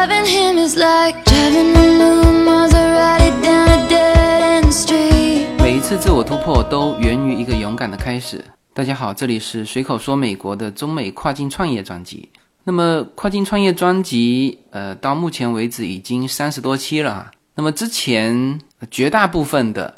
Loving him is like driving a new Maserati down a dead end street. 每一次自我突破都源于一个勇敢的开始。大家好，这里是随口说美国的中美跨境创业专辑。那么跨境创业专辑，呃，到目前为止已经三十多期了啊。那么之前绝大部分的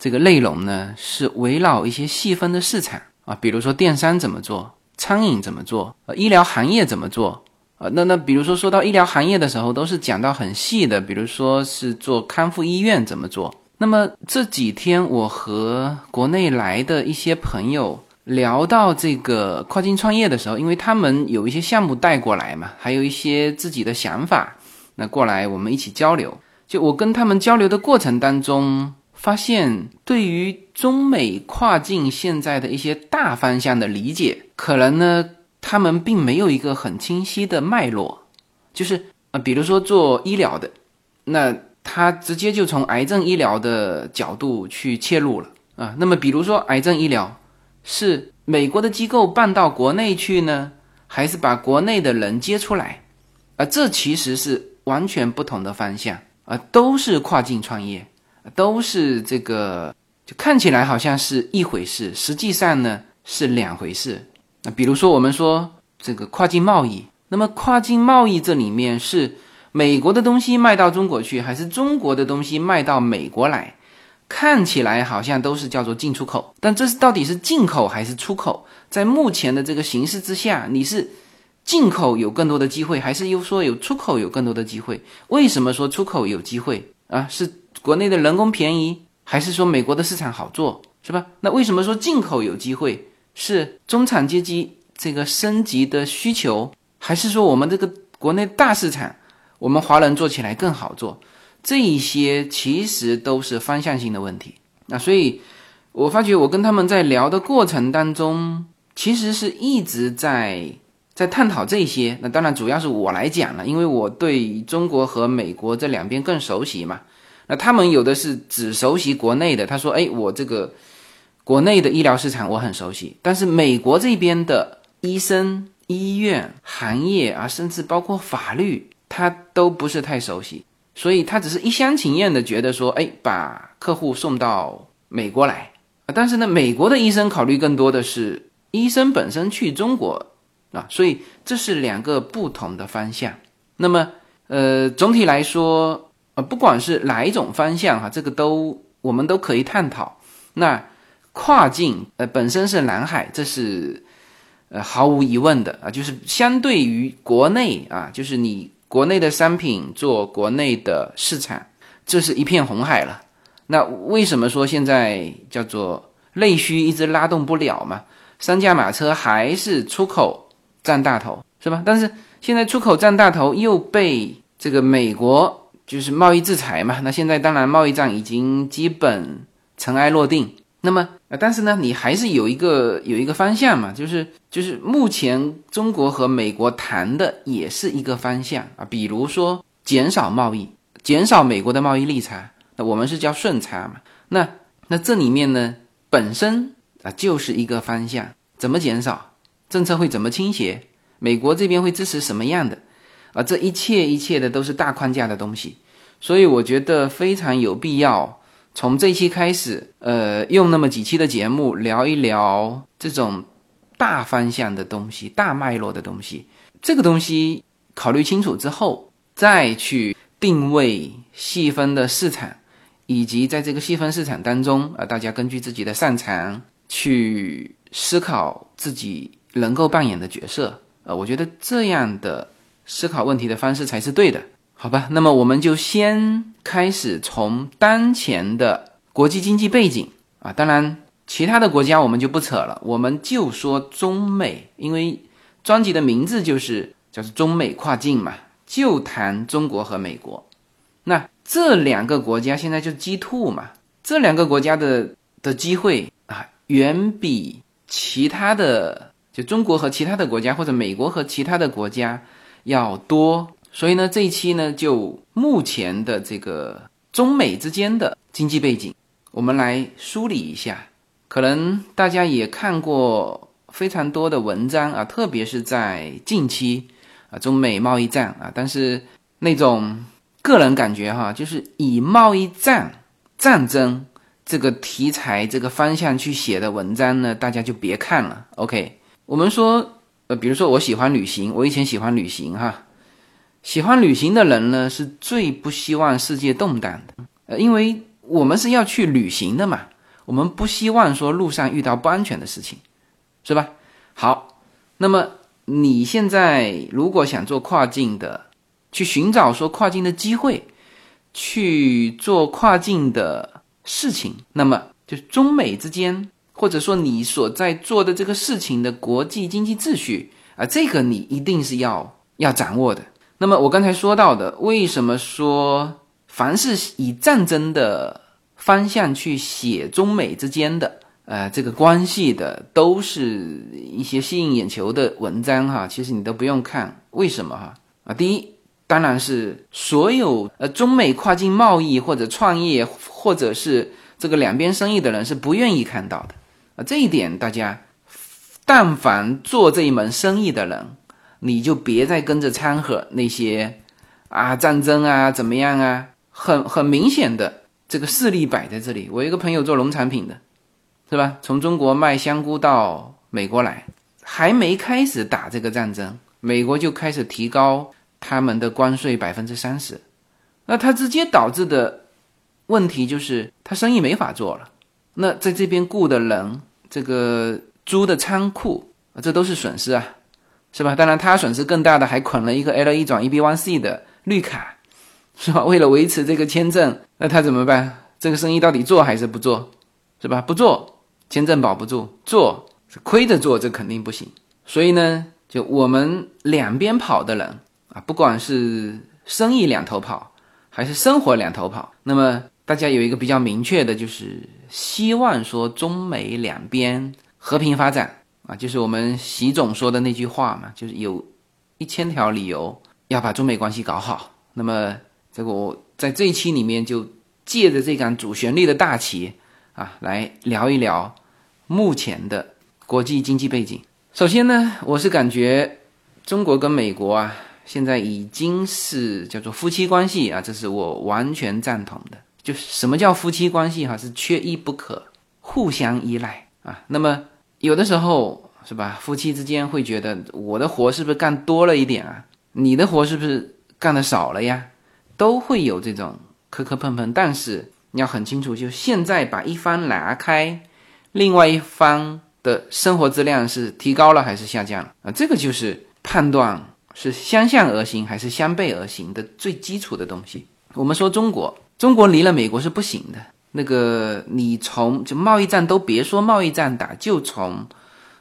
这个内容呢，是围绕一些细分的市场啊，比如说电商怎么做，餐饮怎么做，呃，医疗行业怎么做，那那比如说说到医疗行业的时候，都是讲到很细的，比如说是做康复医院怎么做。那么这几天我和国内来的一些朋友。聊到这个跨境创业的时候，因为他们有一些项目带过来嘛，还有一些自己的想法，那过来我们一起交流。就我跟他们交流的过程当中，发现对于中美跨境现在的一些大方向的理解，可能呢他们并没有一个很清晰的脉络。就是啊，比如说做医疗的，那他直接就从癌症医疗的角度去切入了啊。那么比如说癌症医疗。是美国的机构办到国内去呢，还是把国内的人接出来？啊，这其实是完全不同的方向啊，都是跨境创业，都是这个，就看起来好像是一回事，实际上呢是两回事。那比如说我们说这个跨境贸易，那么跨境贸易这里面是美国的东西卖到中国去，还是中国的东西卖到美国来？看起来好像都是叫做进出口，但这是到底是进口还是出口？在目前的这个形势之下，你是进口有更多的机会，还是又说有出口有更多的机会？为什么说出口有机会啊？是国内的人工便宜，还是说美国的市场好做，是吧？那为什么说进口有机会？是中产阶级这个升级的需求，还是说我们这个国内大市场，我们华人做起来更好做？这一些其实都是方向性的问题，那所以，我发觉我跟他们在聊的过程当中，其实是一直在在探讨这些。那当然主要是我来讲了，因为我对中国和美国这两边更熟悉嘛。那他们有的是只熟悉国内的，他说：“哎，我这个国内的医疗市场我很熟悉，但是美国这边的医生、医院行业啊，甚至包括法律，他都不是太熟悉。”所以他只是一厢情愿的觉得说，哎，把客户送到美国来啊。但是呢，美国的医生考虑更多的是医生本身去中国啊。所以这是两个不同的方向。那么，呃，总体来说，呃，不管是哪一种方向哈，这个都我们都可以探讨。那跨境呃本身是蓝海，这是呃毫无疑问的啊。就是相对于国内啊，就是你。国内的商品做国内的市场，这是一片红海了。那为什么说现在叫做内需一直拉动不了嘛？三驾马车还是出口占大头，是吧？但是现在出口占大头又被这个美国就是贸易制裁嘛。那现在当然贸易战已经基本尘埃落定。那么，但是呢，你还是有一个有一个方向嘛，就是就是目前中国和美国谈的也是一个方向啊，比如说减少贸易，减少美国的贸易逆差，那我们是叫顺差嘛。那那这里面呢，本身啊就是一个方向，怎么减少，政策会怎么倾斜，美国这边会支持什么样的啊？这一切一切的都是大框架的东西，所以我觉得非常有必要。从这一期开始，呃，用那么几期的节目聊一聊这种大方向的东西、大脉络的东西。这个东西考虑清楚之后，再去定位细分的市场，以及在这个细分市场当中，啊，大家根据自己的擅长去思考自己能够扮演的角色。呃，我觉得这样的思考问题的方式才是对的。好吧，那么我们就先开始从当前的国际经济背景啊，当然其他的国家我们就不扯了，我们就说中美，因为专辑的名字就是叫做中美跨境嘛，就谈中国和美国。那这两个国家现在就 G two 嘛，这两个国家的的机会啊，远比其他的就中国和其他的国家或者美国和其他的国家要多。所以呢，这一期呢，就目前的这个中美之间的经济背景，我们来梳理一下。可能大家也看过非常多的文章啊，特别是在近期啊，中美贸易战啊。但是，那种个人感觉哈，就是以贸易战、战争这个题材、这个方向去写的文章呢，大家就别看了。OK，我们说，呃，比如说我喜欢旅行，我以前喜欢旅行哈，喜欢旅行的人呢，是最不希望世界动荡的，呃，因为我们是要去旅行的嘛，我们不希望说路上遇到不安全的事情，是吧？好，那么你现在如果想做跨境的，去寻找说跨境的机会，去做跨境的事情，那么就中美之间，或者说你所在做的这个事情的国际经济秩序啊，这个你一定是要要掌握的。那么我刚才说到的，为什么说凡是以战争的方向去写中美之间的？呃，这个关系的都是一些吸引眼球的文章哈，其实你都不用看，为什么哈？啊，第一，当然是所有呃中美跨境贸易或者创业或者是这个两边生意的人是不愿意看到的啊，这一点大家，但凡做这一门生意的人，你就别再跟着掺和那些啊战争啊怎么样啊，很很明显的这个势力摆在这里。我一个朋友做农产品的。是吧？从中国卖香菇到美国来，还没开始打这个战争，美国就开始提高他们的关税百分之三十，那它直接导致的问题就是他生意没法做了。那在这边雇的人，这个租的仓库，这都是损失啊，是吧？当然，他损失更大的还捆了一个 L 一转 E B one C 的绿卡，是吧？为了维持这个签证，那他怎么办？这个生意到底做还是不做？是吧？不做。签证保不住，做是亏着做，这肯定不行。所以呢，就我们两边跑的人啊，不管是生意两头跑，还是生活两头跑，那么大家有一个比较明确的，就是希望说中美两边和平发展啊，就是我们习总说的那句话嘛，就是有一千条理由要把中美关系搞好。那么这个我在这一期里面就借着这杆主旋律的大旗。啊，来聊一聊目前的国际经济背景。首先呢，我是感觉中国跟美国啊，现在已经是叫做夫妻关系啊，这是我完全赞同的。就是什么叫夫妻关系哈，是缺一不可，互相依赖啊。那么有的时候是吧，夫妻之间会觉得我的活是不是干多了一点啊？你的活是不是干的少了呀？都会有这种磕磕碰碰，但是。你要很清楚，就现在把一方拿开，另外一方的生活质量是提高了还是下降了啊？这个就是判断是相向而行还是相背而行的最基础的东西。我们说中国，中国离了美国是不行的。那个你从就贸易战都别说贸易战打，就从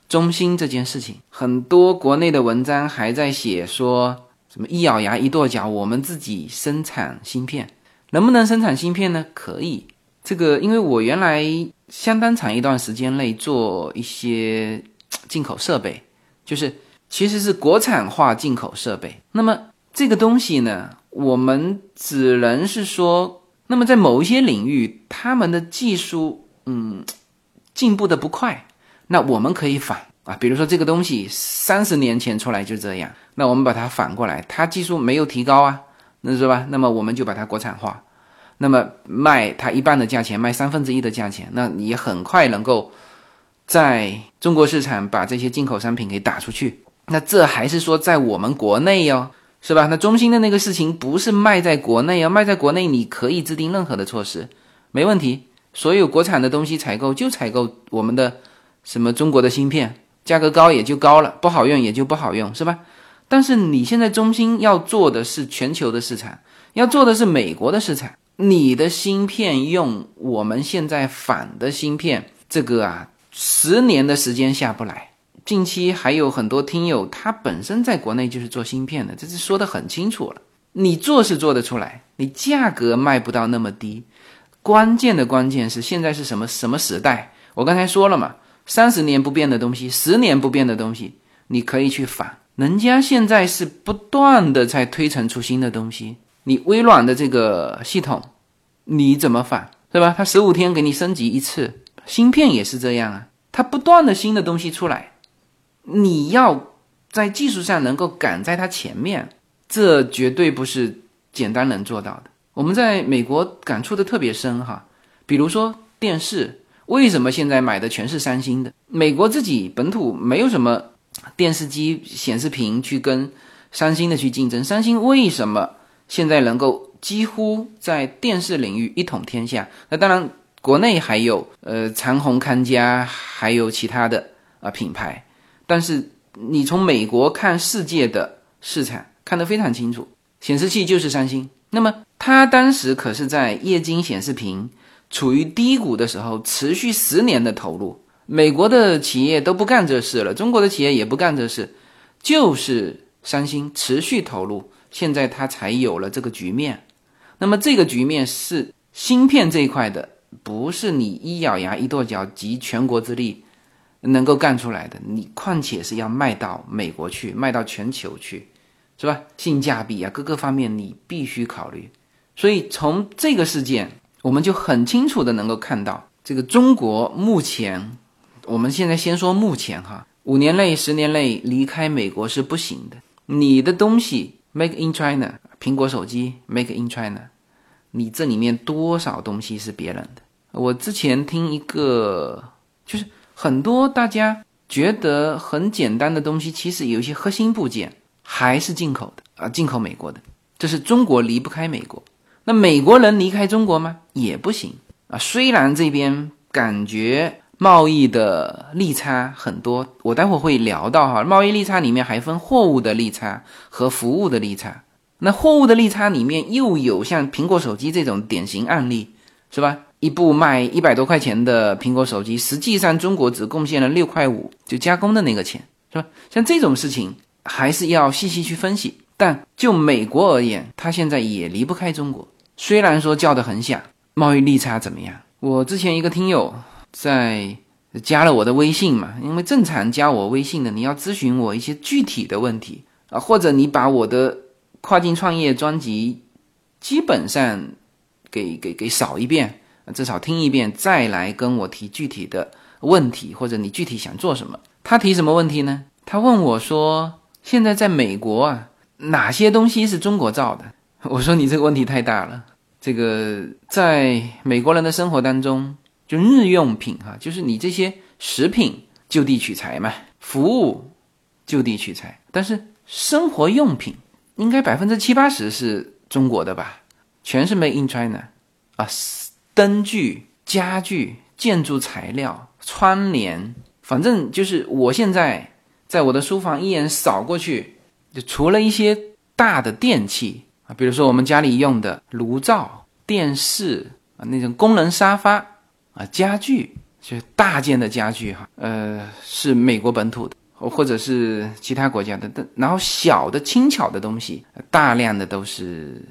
中兴这件事情，很多国内的文章还在写说什么一咬牙一跺脚，我们自己生产芯片。能不能生产芯片呢？可以，这个因为我原来相当长一段时间内做一些进口设备，就是其实是国产化进口设备。那么这个东西呢，我们只能是说，那么在某一些领域，他们的技术嗯进步的不快，那我们可以反啊，比如说这个东西三十年前出来就这样，那我们把它反过来，它技术没有提高啊。那是吧？那么我们就把它国产化，那么卖它一半的价钱，卖三分之一的价钱，那你很快能够在中国市场把这些进口商品给打出去。那这还是说在我们国内哟，是吧？那中兴的那个事情不是卖在国内啊，卖在国内你可以制定任何的措施，没问题。所有国产的东西采购就采购我们的什么中国的芯片，价格高也就高了，不好用也就不好用，是吧？但是你现在中兴要做的是全球的市场，要做的是美国的市场。你的芯片用我们现在反的芯片，这个啊，十年的时间下不来。近期还有很多听友，他本身在国内就是做芯片的，这是说的很清楚了。你做是做得出来，你价格卖不到那么低。关键的关键是现在是什么什么时代？我刚才说了嘛，三十年不变的东西，十年不变的东西，你可以去反。人家现在是不断的在推陈出新的东西，你微软的这个系统，你怎么反，对吧？它十五天给你升级一次，芯片也是这样啊，它不断的新的东西出来，你要在技术上能够赶在它前面，这绝对不是简单能做到的。我们在美国感触的特别深哈，比如说电视，为什么现在买的全是三星的？美国自己本土没有什么电视机显示屏去跟三星的去竞争，三星为什么现在能够几乎在电视领域一统天下？那当然，国内还有呃长虹、康佳，还有其他的啊品牌，但是你从美国看世界的市场看得非常清楚，显示器就是三星。那么它当时可是在液晶显示屏处于低谷的时候，持续十年的投入。美国的企业都不干这事了，中国的企业也不干这事，就是三星持续投入，现在它才有了这个局面。那么这个局面是芯片这一块的，不是你一咬牙一跺脚集全国之力能够干出来的。你况且是要卖到美国去，卖到全球去。是吧？性价比啊，各个方面你必须考虑。所以从这个事件，我们就很清楚的能够看到，这个中国目前，我们现在先说目前哈，五年内、十年内离开美国是不行的。你的东西 make in China，苹果手机 make in China，你这里面多少东西是别人的？我之前听一个，就是很多大家觉得很简单的东西，其实有一些核心部件。还是进口的啊，进口美国的，这是中国离不开美国。那美国人离开中国吗？也不行啊。虽然这边感觉贸易的利差很多，我待会会聊到哈，贸易利差里面还分货物的利差和服务的利差。那货物的利差里面又有像苹果手机这种典型案例，是吧？一部卖一百多块钱的苹果手机，实际上中国只贡献了六块五，就加工的那个钱，是吧？像这种事情。还是要细细去分析，但就美国而言，它现在也离不开中国。虽然说叫得很响，贸易利差怎么样？我之前一个听友在加了我的微信嘛，因为正常加我微信的，你要咨询我一些具体的问题啊，或者你把我的跨境创业专辑基本上给给给扫一遍，至少听一遍，再来跟我提具体的问题，或者你具体想做什么？他提什么问题呢？他问我说。现在在美国啊，哪些东西是中国造的？我说你这个问题太大了。这个在美国人的生活当中，就日用品哈，就是你这些食品就地取材嘛，服务就地取材。但是生活用品应该百分之七八十是中国的吧？全是 made in China 啊，灯具、家具、建筑材料、窗帘，反正就是我现在。在我的书房一眼扫过去，就除了一些大的电器啊，比如说我们家里用的炉灶、电视啊，那种功能沙发啊，家具，就是大件的家具哈，呃，是美国本土的，或者是其他国家的。但然后小的轻巧的东西，大量的都是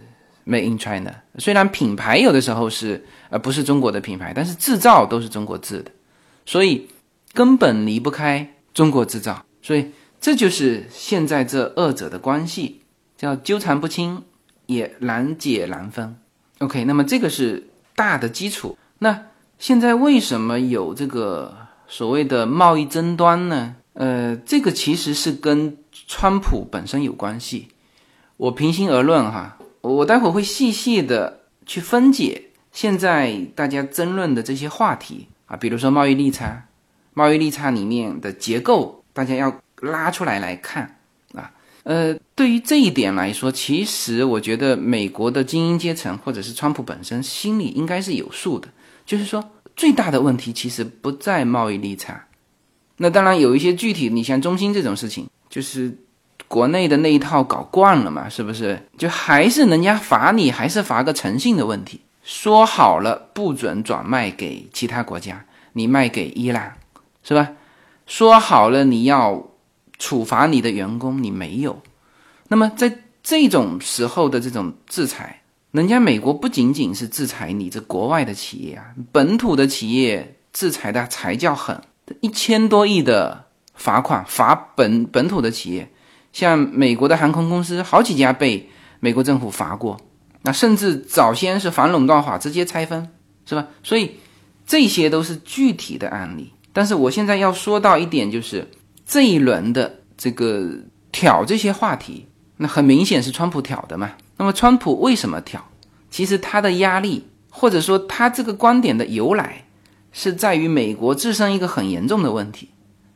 made in China。虽然品牌有的时候是呃不是中国的品牌，但是制造都是中国制的，所以根本离不开中国制造。所以这就是现在这二者的关系，叫纠缠不清，也难解难分。OK，那么这个是大的基础。那现在为什么有这个所谓的贸易争端呢？呃，这个其实是跟川普本身有关系。我平心而论哈，我待会儿会细细的去分解现在大家争论的这些话题啊，比如说贸易利差，贸易利差里面的结构。大家要拉出来来看啊，呃，对于这一点来说，其实我觉得美国的精英阶层或者是川普本身心里应该是有数的，就是说最大的问题其实不在贸易利差。那当然有一些具体，你像中兴这种事情，就是国内的那一套搞惯了嘛，是不是？就还是人家罚你，还是罚个诚信的问题。说好了不准转卖给其他国家，你卖给伊朗，是吧？说好了你要处罚你的员工，你没有。那么在这种时候的这种制裁，人家美国不仅仅是制裁你这国外的企业啊，本土的企业制裁的才叫狠，一千多亿的罚款罚本本土的企业，像美国的航空公司好几家被美国政府罚过，那甚至早先是反垄断法直接拆分，是吧？所以这些都是具体的案例。但是我现在要说到一点，就是这一轮的这个挑这些话题，那很明显是川普挑的嘛。那么川普为什么挑？其实他的压力，或者说他这个观点的由来，是在于美国自身一个很严重的问题，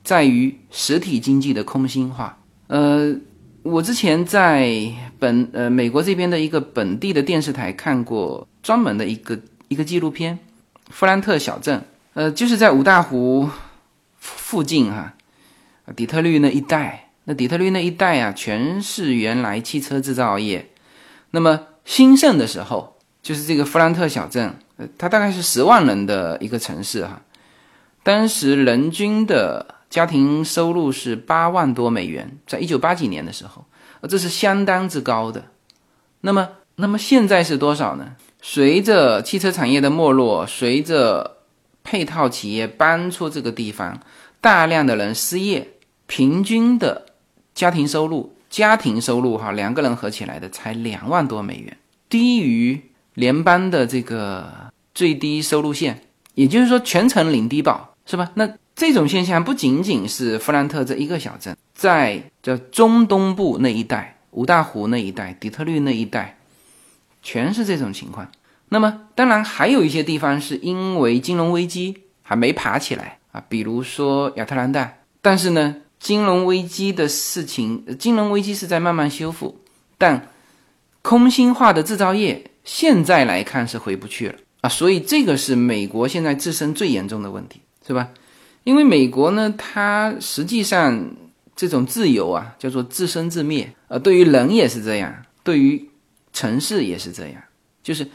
在于实体经济的空心化。呃，我之前在本呃美国这边的一个本地的电视台看过专门的一个一个纪录片，富兰特小镇，呃，就是在五大湖附近哈，底特律那一带，那底特律那一带啊，全是原来汽车制造业。那么兴盛的时候，就是这个弗兰特小镇，呃，它大概是十万人的一个城市哈。当时人均的家庭收入是八万多美元，在一九八几年的时候，呃，这是相当之高的。那么，那么现在是多少呢？随着汽车产业的没落，随着配套企业搬出这个地方，大量的人失业，平均的家庭收入。家庭收入哈，两个人合起来的才两万多美元，低于联邦的这个最低收入线，也就是说全程领低保，是吧？那这种现象不仅仅是弗兰特这一个小镇，在这中东部那一带、五大湖那一带、底特律那一带，全是这种情况。那么当然还有一些地方是因为金融危机还没爬起来啊，比如说亚特兰大，但是呢。金融危机的事情，金融危机是在慢慢修复，但空心化的制造业现在来看是回不去了啊，所以这个是美国现在自身最严重的问题，是吧？因为美国呢，它实际上这种自由啊，叫做自生自灭啊，对于人也是这样，对于城市也是这样，就是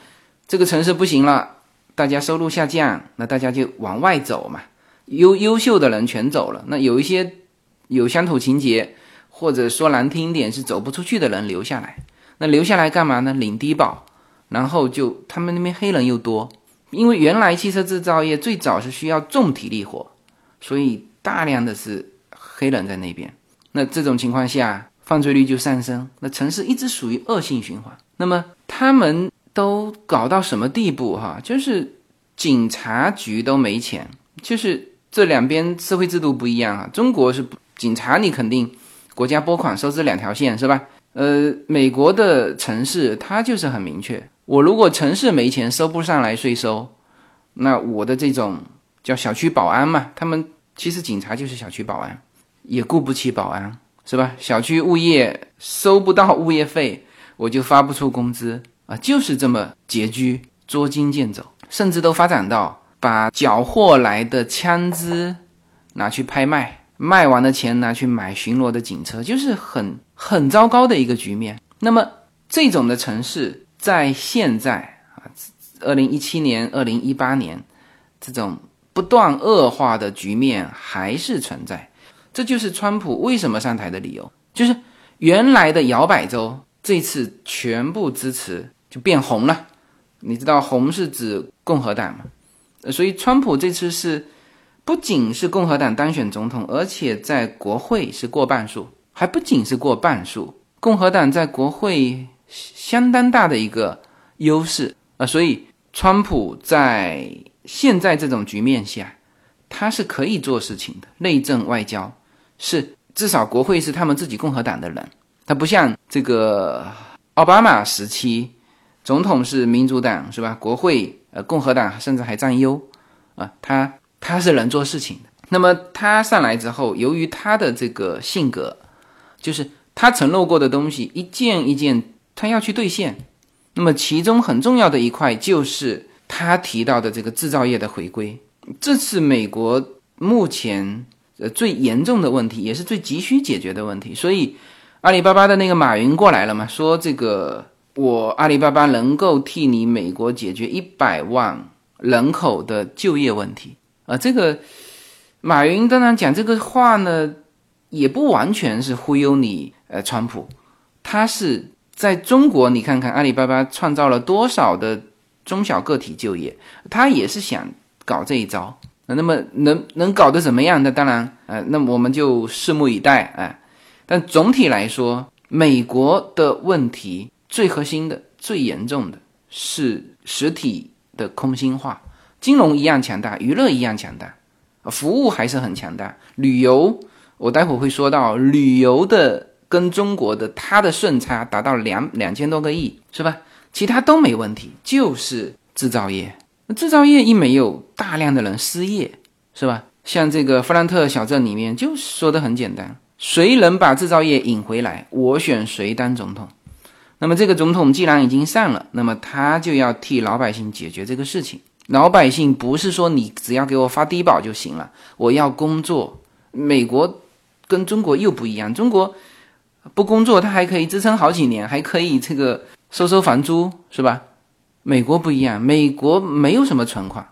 这个城市不行了，大家收入下降，那大家就往外走嘛，优优秀的人全走了，那有一些。有乡土情节，或者说难听一点是走不出去的人留下来，那留下来干嘛呢？领低保，然后就他们那边黑人又多，因为原来汽车制造业最早是需要重体力活，所以大量的是黑人在那边。那这种情况下，犯罪率就上升，那城市一直属于恶性循环。那么他们都搞到什么地步？哈，就是警察局都没钱，就是这两边社会制度不一样啊。中国是。警察，你肯定国家拨款收支两条线是吧？呃，美国的城市它就是很明确，我如果城市没钱收不上来税收，那我的这种叫小区保安嘛，他们其实警察就是小区保安，也雇不起保安是吧？小区物业收不到物业费，我就发不出工资啊，就是这么拮据，捉襟见肘，甚至都发展到把缴获来的枪支拿去拍卖。卖完的钱拿去买巡逻的警车，就是很很糟糕的一个局面。那么这种的城市在现在啊，二零一七年、二零一八年，这种不断恶化的局面还是存在。这就是川普为什么上台的理由，就是原来的摇摆州这次全部支持就变红了。你知道红是指共和党嘛？所以川普这次是。不仅是共和党当选总统，而且在国会是过半数，还不仅是过半数，共和党在国会相当大的一个优势啊，所以川普在现在这种局面下，他是可以做事情的，内政外交是至少国会是他们自己共和党的人，他不像这个奥巴马时期，总统是民主党是吧？国会呃共和党甚至还占优啊，他。他是能做事情的。那么他上来之后，由于他的这个性格，就是他承诺过的东西一件一件他要去兑现。那么其中很重要的一块就是他提到的这个制造业的回归，这是美国目前呃最严重的问题，也是最急需解决的问题。所以阿里巴巴的那个马云过来了嘛，说这个我阿里巴巴能够替你美国解决一百万人口的就业问题。啊，这个马云当然讲这个话呢，也不完全是忽悠你。呃，川普，他是在中国，你看看阿里巴巴创造了多少的中小个体就业，他也是想搞这一招。那么能能搞得怎么样？那当然，呃，那我们就拭目以待。哎，但总体来说，美国的问题最核心的、最严重的是实体的空心化。金融一样强大，娱乐一样强大，服务还是很强大。旅游，我待会儿会说到旅游的跟中国的它的顺差达到两两千多个亿，是吧？其他都没问题，就是制造业。那制造业一没有，大量的人失业，是吧？像这个弗兰特小镇里面就说的很简单：谁能把制造业引回来，我选谁当总统。那么这个总统既然已经上了，那么他就要替老百姓解决这个事情。老百姓不是说你只要给我发低保就行了，我要工作。美国跟中国又不一样，中国不工作他还可以支撑好几年，还可以这个收收房租，是吧？美国不一样，美国没有什么存款，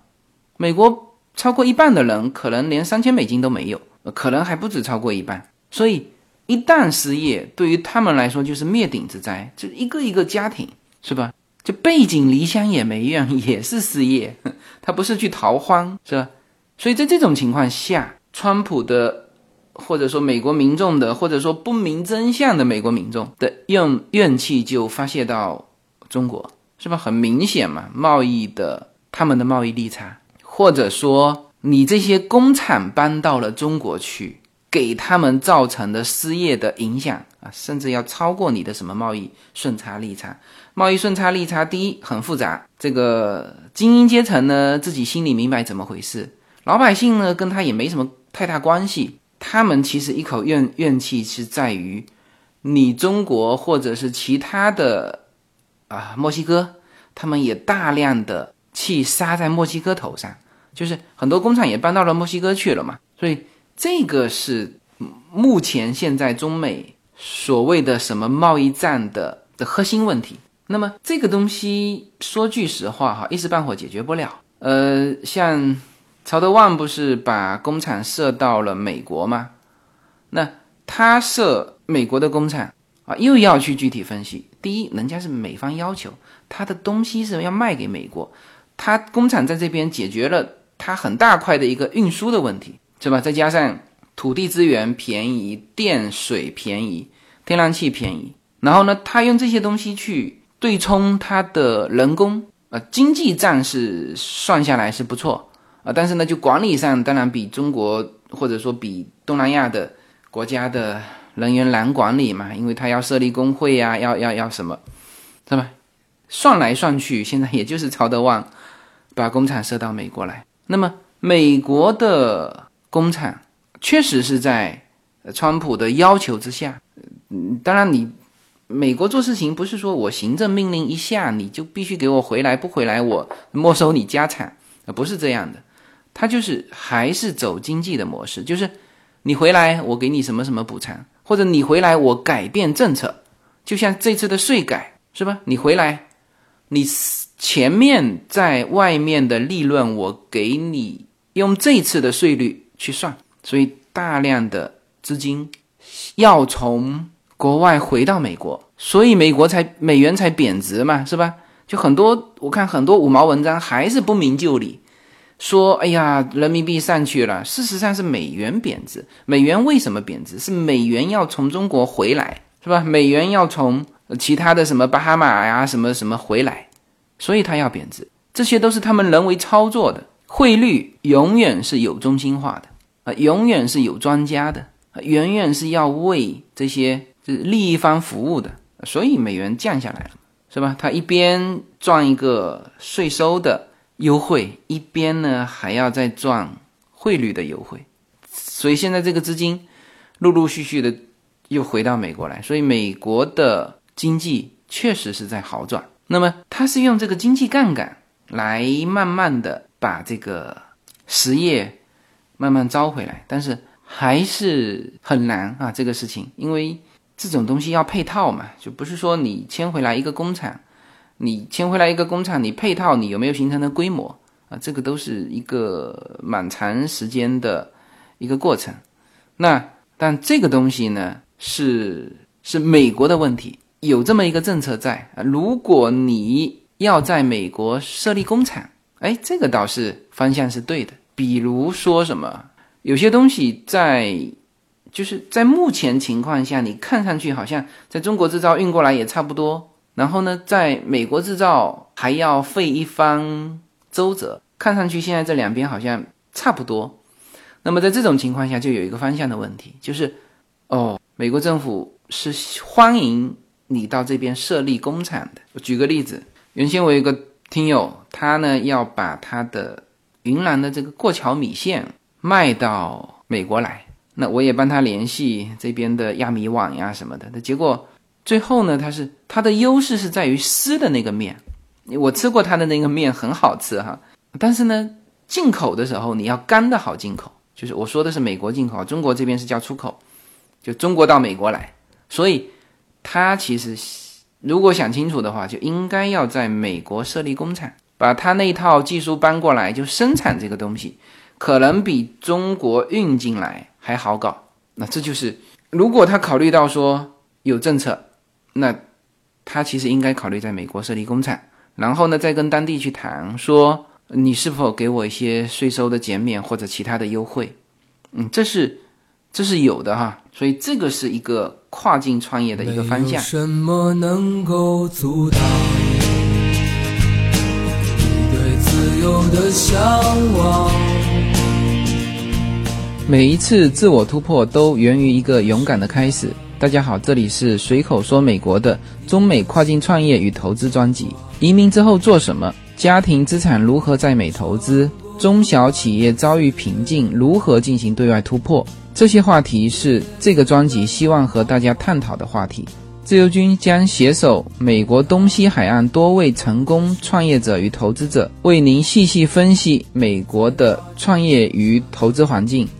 美国超过一半的人可能连三千美金都没有，可能还不止超过一半，所以。一旦失业，对于他们来说就是灭顶之灾，就一个一个家庭，是吧？就背井离乡也没用，也是失业。他不是去逃荒，是吧？所以在这种情况下，川普的，或者说美国民众的，或者说不明真相的美国民众的怨怨气就发泄到中国，是吧？很明显嘛，贸易的他们的贸易利差，或者说你这些工厂搬到了中国去。给他们造成的失业的影响啊，甚至要超过你的什么贸易顺差利差。贸易顺差利差，第一很复杂，这个精英阶层呢自己心里明白怎么回事，老百姓呢跟他也没什么太大关系。他们其实一口怨怨气是在于，你中国或者是其他的啊墨西哥，他们也大量的气撒在墨西哥头上，就是很多工厂也搬到了墨西哥去了嘛，所以。这个是目前现在中美所谓的什么贸易战的的核心问题。那么这个东西说句实话哈，一时半会解决不了。呃，像曹德旺不是把工厂设到了美国吗？那他设美国的工厂啊，又要去具体分析。第一，人家是美方要求他的东西是要卖给美国，他工厂在这边解决了他很大块的一个运输的问题。是吧？再加上土地资源便宜，电水便宜，天然气便宜，然后呢，他用这些东西去对冲他的人工，呃，经济账是算下来是不错但是呢，就管理上当然比中国或者说比东南亚的国家的人员难管理嘛，因为他要设立工会呀，要要要什么，是吧？算来算去，现在也就是曹德旺把工厂设到美国来，那么美国的。工厂确实是在川普的要求之下，嗯，当然你美国做事情不是说我行政命令一下你就必须给我回来，不回来我没收你家产，不是这样的，他就是还是走经济的模式，就是你回来我给你什么什么补偿，或者你回来我改变政策，就像这次的税改是吧？你回来，你前面在外面的利润我给你用这次的税率。去算，所以大量的资金要从国外回到美国，所以美国才美元才贬值嘛，是吧？就很多我看很多五毛文章还是不明就里，说哎呀人民币上去了，事实上是美元贬值。美元为什么贬值？是美元要从中国回来，是吧？美元要从其他的什么巴哈马呀什么什么回来，所以它要贬值。这些都是他们人为操作的。汇率永远是有中心化的啊，永远是有专家的，永远是要为这些是利益方服务的，所以美元降下来了，是吧？它一边赚一个税收的优惠，一边呢还要再赚汇率的优惠，所以现在这个资金陆陆续续的又回到美国来，所以美国的经济确实是在好转。那么它是用这个经济杠杆来慢慢的。把这个实业慢慢招回来，但是还是很难啊，这个事情，因为这种东西要配套嘛，就不是说你迁回来一个工厂，你迁回来一个工厂，你配套你有没有形成的规模啊？这个都是一个蛮长时间的一个过程。那但这个东西呢，是是美国的问题，有这么一个政策在啊，如果你要在美国设立工厂。哎，这个倒是方向是对的。比如说什么，有些东西在，就是在目前情况下，你看上去好像在中国制造运过来也差不多，然后呢，在美国制造还要费一番周折，看上去现在这两边好像差不多。那么在这种情况下，就有一个方向的问题，就是哦，美国政府是欢迎你到这边设立工厂的。我举个例子，原先我有个听友，他呢要把他的云南的这个过桥米线卖到美国来，那我也帮他联系这边的亚米网呀什么的。那结果最后呢，它是它的优势是在于湿的那个面，我吃过它的那个面很好吃哈，但是呢，进口的时候你要干的好进口。就是我说的是美国进口，中国这边是叫出口，就中国到美国来，所以他其实如果想清楚的话，就应该要在美国设立工厂，把他那套技术搬过来，就生产这个东西，可能比中国运进来还好搞。那这就是如果他考虑到说有政策，那他其实应该考虑在美国设立工厂，然后呢再跟当地去谈说。你是否给我一些税收的减免或者其他的优惠？嗯，这是这是有的哈，所以这个是一个跨境创业的一个方向。什么能够阻挡你对自由的向往？每一次自我突破都源于一个勇敢的开始。大家好，这里是随口说美国的中美跨境创业与投资专辑。移民之后做什么？家庭资产如何在美投资？中小企业遭遇瓶颈，如何进行对外突破？这些话题是这个专辑希望和大家探讨的话题。自由军将携手美国东西海岸多位成功创业者与投资者，为您细细分析美国的创业与投资环境，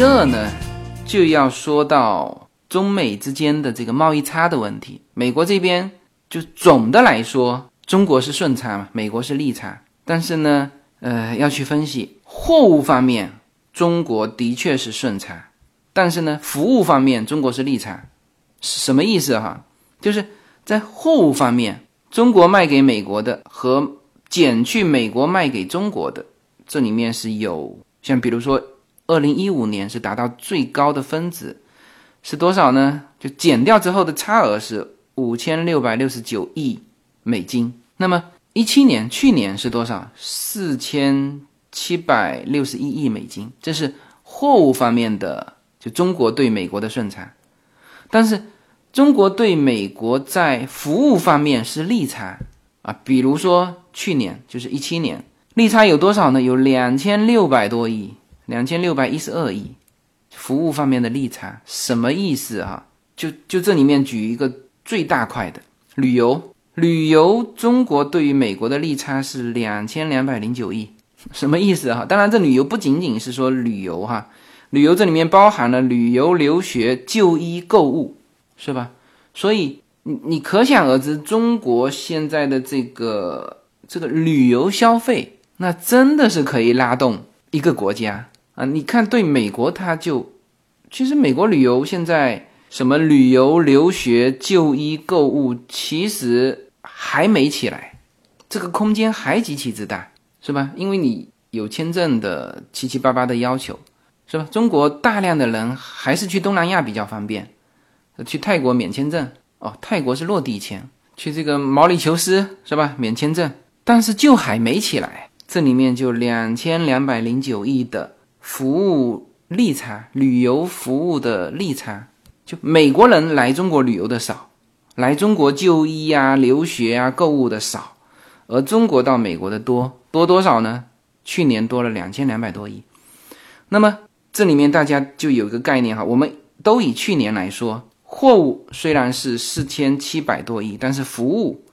第二呢，就要说到。中美之间的这个贸易差的问题，美国这边就总的来说，中国是顺差嘛，美国是逆差。但是呢，呃，要去分析货物方面，中国的确是顺差，但是呢，服务方面中国是逆差，是什么意思哈？就是在货物方面，中国卖给美国的和减去美国卖给中国的，这里面是有像比如说，二零一五年是达到最高的分子。是多少呢？就减掉之后的差额是五千六百六十九亿美金。那么一七年去年是多少？四千七百六十一亿美金。这是货物方面的，就中国对美国的顺差。但是中国对美国在服务方面是利差啊。比如说去年就是一七年，利差有多少呢？有两千六百多亿，两千六百一十二亿。服务方面的利差什么意思啊？就就这里面举一个最大块的旅游，旅游中国对于美国的利差是两千两百零九亿，什么意思哈？当然这旅游不仅仅是说旅游哈，旅游这里面包含了旅游、留学、就医、购物，是吧？所以你你可想而知，中国现在的这个这个旅游消费，那真的是可以拉动一个国家。啊，你看，对美国，他就其实美国旅游现在什么旅游、留学、就医、购物，其实还没起来，这个空间还极其之大，是吧？因为你有签证的七七八八的要求，是吧？中国大量的人还是去东南亚比较方便，去泰国免签证哦，泰国是落地签，去这个毛里求斯是吧？免签证，但是就还没起来，这里面就两千两百零九亿的。服务利差，旅游服务的利差，就美国人来中国旅游的少，来中国就医啊、留学啊、购物的少，而中国到美国的多多多少呢？去年多了两千两百多亿。那么这里面大家就有一个概念哈，我们都以去年来说，货物虽然是四千七百多亿，但是服务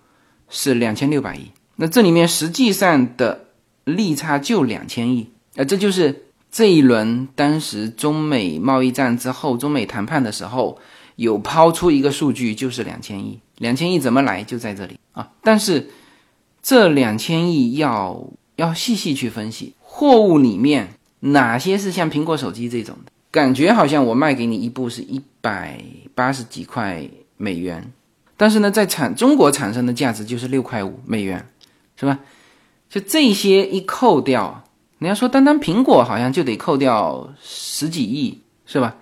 是两千六百亿，那这里面实际上的利差就两千亿，呃，这就是。这一轮当时中美贸易战之后，中美谈判的时候有抛出一个数据，就是两千亿。两千亿怎么来？就在这里啊！但是这两千亿要要细细去分析，货物里面哪些是像苹果手机这种的，感觉好像我卖给你一部是一百八十几块美元，但是呢，在产中国产生的价值就是六块五美元，是吧？就这些一扣掉，你要说单单苹果好像就得扣掉十几亿，是吧？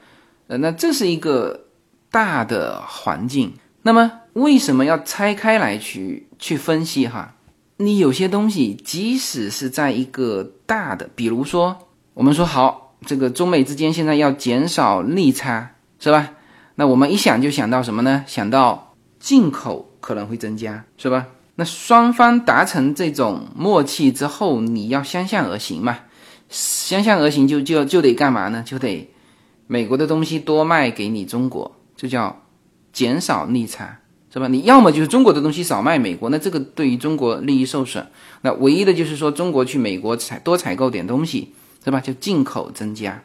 呃，那这是一个大的环境。那么为什么要拆开来去去分析哈？你有些东西，即使是在一个大的，比如说我们说好。这个中美之间现在要减少利差，是吧？那我们一想就想到什么呢？想到进口可能会增加，是吧？那双方达成这种默契之后，你要相向而行嘛？相向而行就就就得干嘛呢？就得美国的东西多卖给你中国，这叫减少逆差，是吧？你要么就是中国的东西少卖美国，那这个对于中国利益受损。那唯一的就是说中国去美国采多采购点东西。是吧？就进口增加，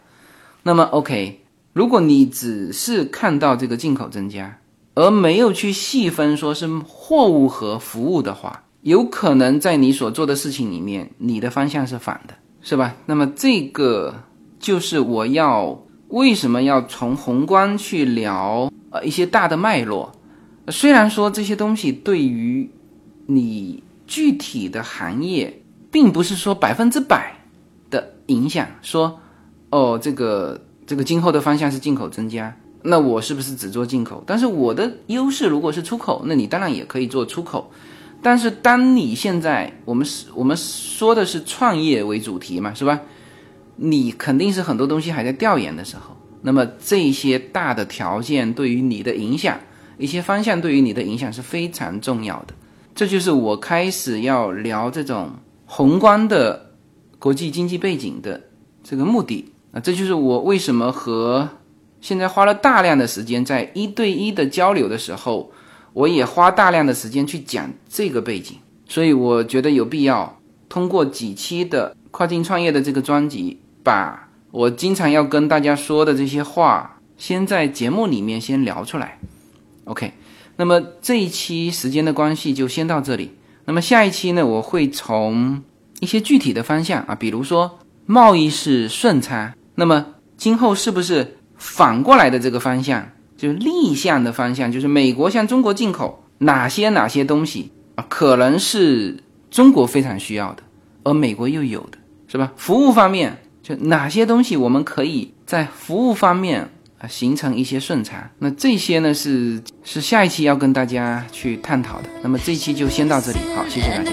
那么 OK，如果你只是看到这个进口增加，而没有去细分说是货物和服务的话，有可能在你所做的事情里面，你的方向是反的，是吧？那么这个就是我要为什么要从宏观去聊呃一些大的脉络，虽然说这些东西对于你具体的行业，并不是说百分之百的。影响说，哦，这个这个今后的方向是进口增加，那我是不是只做进口？但是我的优势如果是出口，那你当然也可以做出口。但是当你现在我们是我们说的是创业为主题嘛，是吧？你肯定是很多东西还在调研的时候，那么这些大的条件对于你的影响，一些方向对于你的影响是非常重要的。这就是我开始要聊这种宏观的。国际经济背景的这个目的啊，这就是我为什么和现在花了大量的时间在一对一的交流的时候，我也花大量的时间去讲这个背景。所以我觉得有必要通过几期的跨境创业的这个专辑，把我经常要跟大家说的这些话，先在节目里面先聊出来。OK，那么这一期时间的关系就先到这里。那么下一期呢，我会从。一些具体的方向啊，比如说贸易是顺差，那么今后是不是反过来的这个方向，就是逆向的方向，就是美国向中国进口哪些哪些东西啊，可能是中国非常需要的，而美国又有的是吧？服务方面，就哪些东西我们可以在服务方面啊形成一些顺差？那这些呢是是下一期要跟大家去探讨的。那么这一期就先到这里，好，谢谢大家。